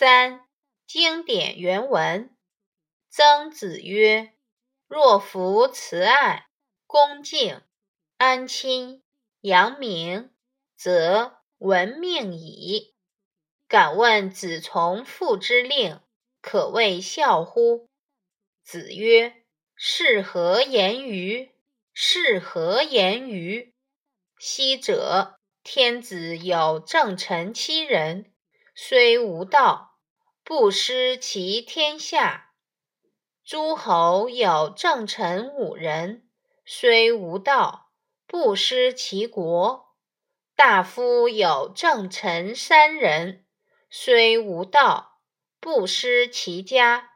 三、经典原文。曾子曰：“若夫慈爱、恭敬、安亲、扬名，则闻命矣。敢问子从父之令，可谓孝乎？”子曰：“是何言于？是何言于？昔者，天子有正臣七人，虽无道，不失其天下。”诸侯有正臣五人，虽无道，不失其国；大夫有正臣三人，虽无道，不失其家。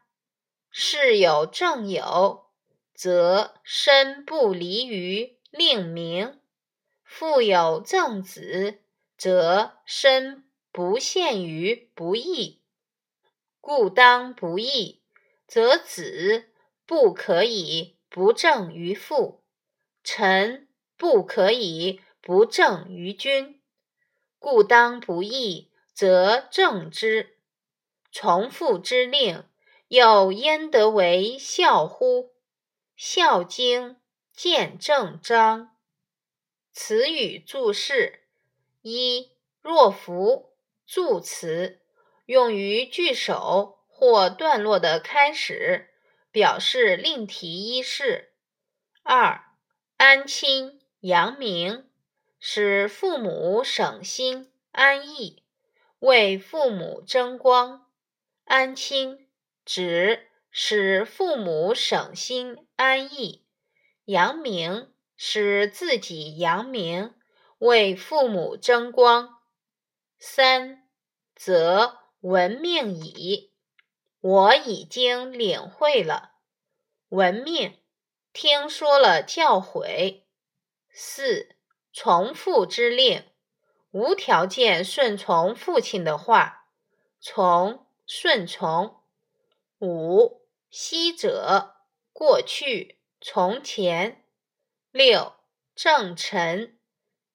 事有正友，则身不离于令名；父有正子，则身不陷于不义。故当不义。则子不可以不正于父，臣不可以不正于君。故当不义，则正之。从父之令，又焉得为孝乎？《孝经·见正章》。词语注释：一、若夫助词，用于句首。或段落的开始，表示另提一事。二、安亲扬名，使父母省心安逸，为父母争光。安亲指使父母省心安逸，扬名使自己扬名，为父母争光。三、则闻命矣。我已经领会了，闻命，听说了教诲。四，从父之令，无条件顺从父亲的话，从，顺从。五，昔者，过去，从前。六，正臣，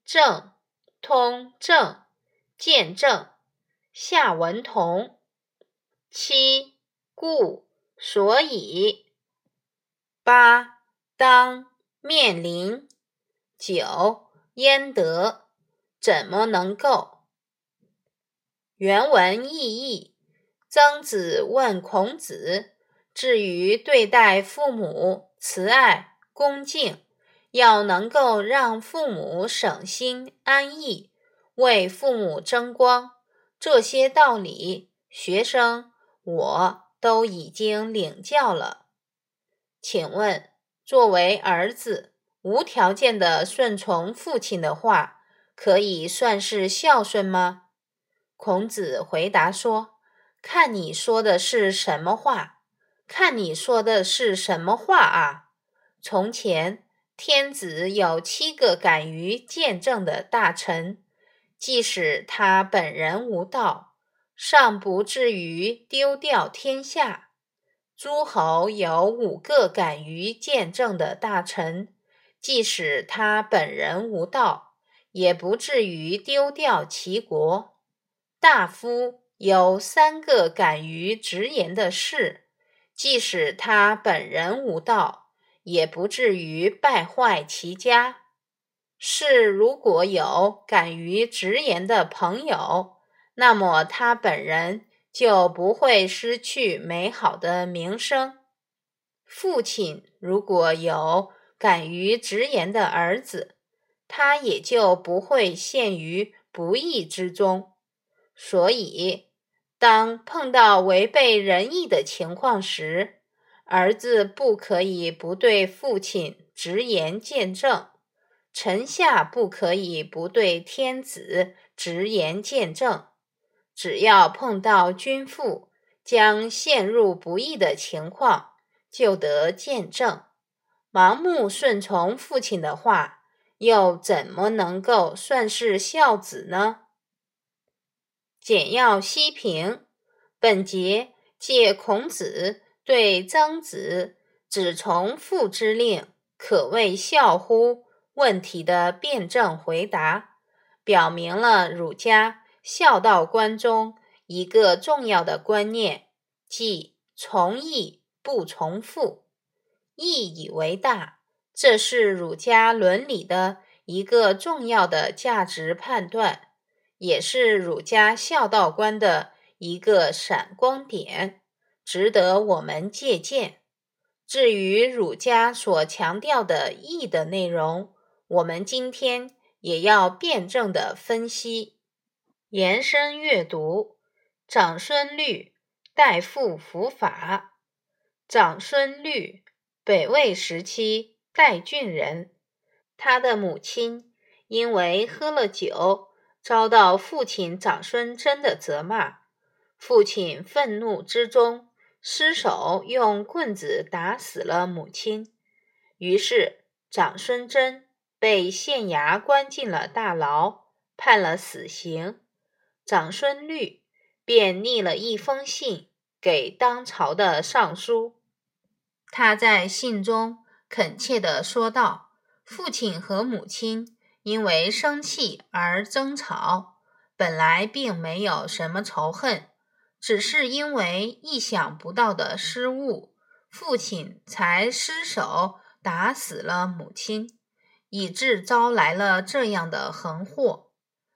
正，通正，见证。夏文同。七。故所以八当面临九焉得怎么能够？原文意义：曾子问孔子，至于对待父母慈爱恭敬，要能够让父母省心安逸，为父母争光，这些道理，学生我。都已经领教了，请问，作为儿子，无条件的顺从父亲的话，可以算是孝顺吗？孔子回答说：“看你说的是什么话，看你说的是什么话啊！从前，天子有七个敢于见证的大臣，即使他本人无道。”尚不至于丢掉天下。诸侯有五个敢于见证的大臣，即使他本人无道，也不至于丢掉齐国。大夫有三个敢于直言的士，即使他本人无道，也不至于败坏其家。是如果有敢于直言的朋友。那么他本人就不会失去美好的名声。父亲如果有敢于直言的儿子，他也就不会陷于不义之中。所以，当碰到违背仁义的情况时，儿子不可以不对父亲直言见证，臣下不可以不对天子直言见证。只要碰到君父将陷入不义的情况，就得见证。盲目顺从父亲的话，又怎么能够算是孝子呢？简要析评：本节借孔子对曾子“只从父之令，可谓孝乎”问题的辩证回答，表明了儒家。孝道观中一个重要的观念，即从义不从父，义以为大。这是儒家伦理的一个重要的价值判断，也是儒家孝道观的一个闪光点，值得我们借鉴。至于儒家所强调的义的内容，我们今天也要辩证的分析，延伸阅读。长孙律代父伏法。长孙律，北魏时期代郡人，他的母亲因为喝了酒，遭到父亲长孙贞的责骂，父亲愤怒之中。失手用棍子打死了母亲，于是长孙贞被县衙关进了大牢，判了死刑。长孙律便拟了一封信给当朝的尚书，他在信中恳切地说道：“父亲和母亲因为生气而争吵，本来并没有什么仇恨。”只是因为意想不到的失误，父亲才失手打死了母亲，以致招来了这样的横祸。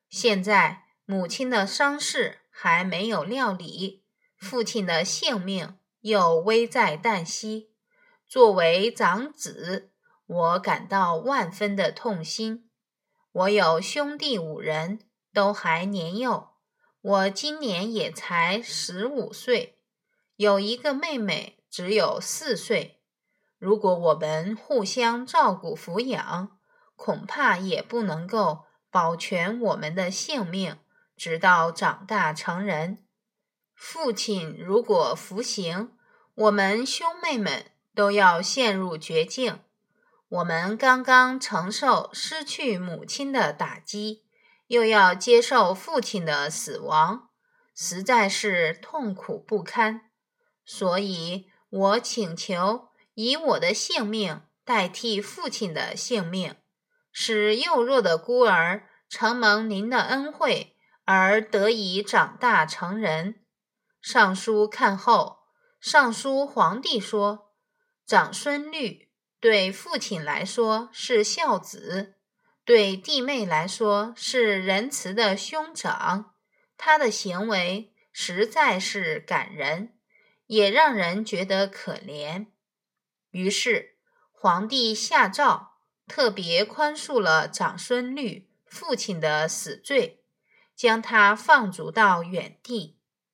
现在母亲的伤势还没有料理，父亲的性命又危在旦夕。作为长子，我感到万分的痛心。我有兄弟五人，都还年幼。我今年也才十五岁，有一个妹妹只有四岁。如果我们互相照顾抚养，恐怕也不能够保全我们的性命，直到长大成人。父亲如果服刑，我们兄妹们都要陷入绝境。我们刚刚承受失去母亲的打击。又要接受父亲的死亡，实在是痛苦不堪。所以我请求以我的性命代替父亲的性命，使幼弱的孤儿承蒙您的恩惠而得以长大成人。尚书看后，尚书皇帝说：“长孙律对父亲来说是孝子。”对弟妹来说是仁慈的兄长，他的行为实在是感人，也让人觉得可怜。于是皇帝下诏，特别宽恕了长孙律父亲的死罪，将他放逐到远地。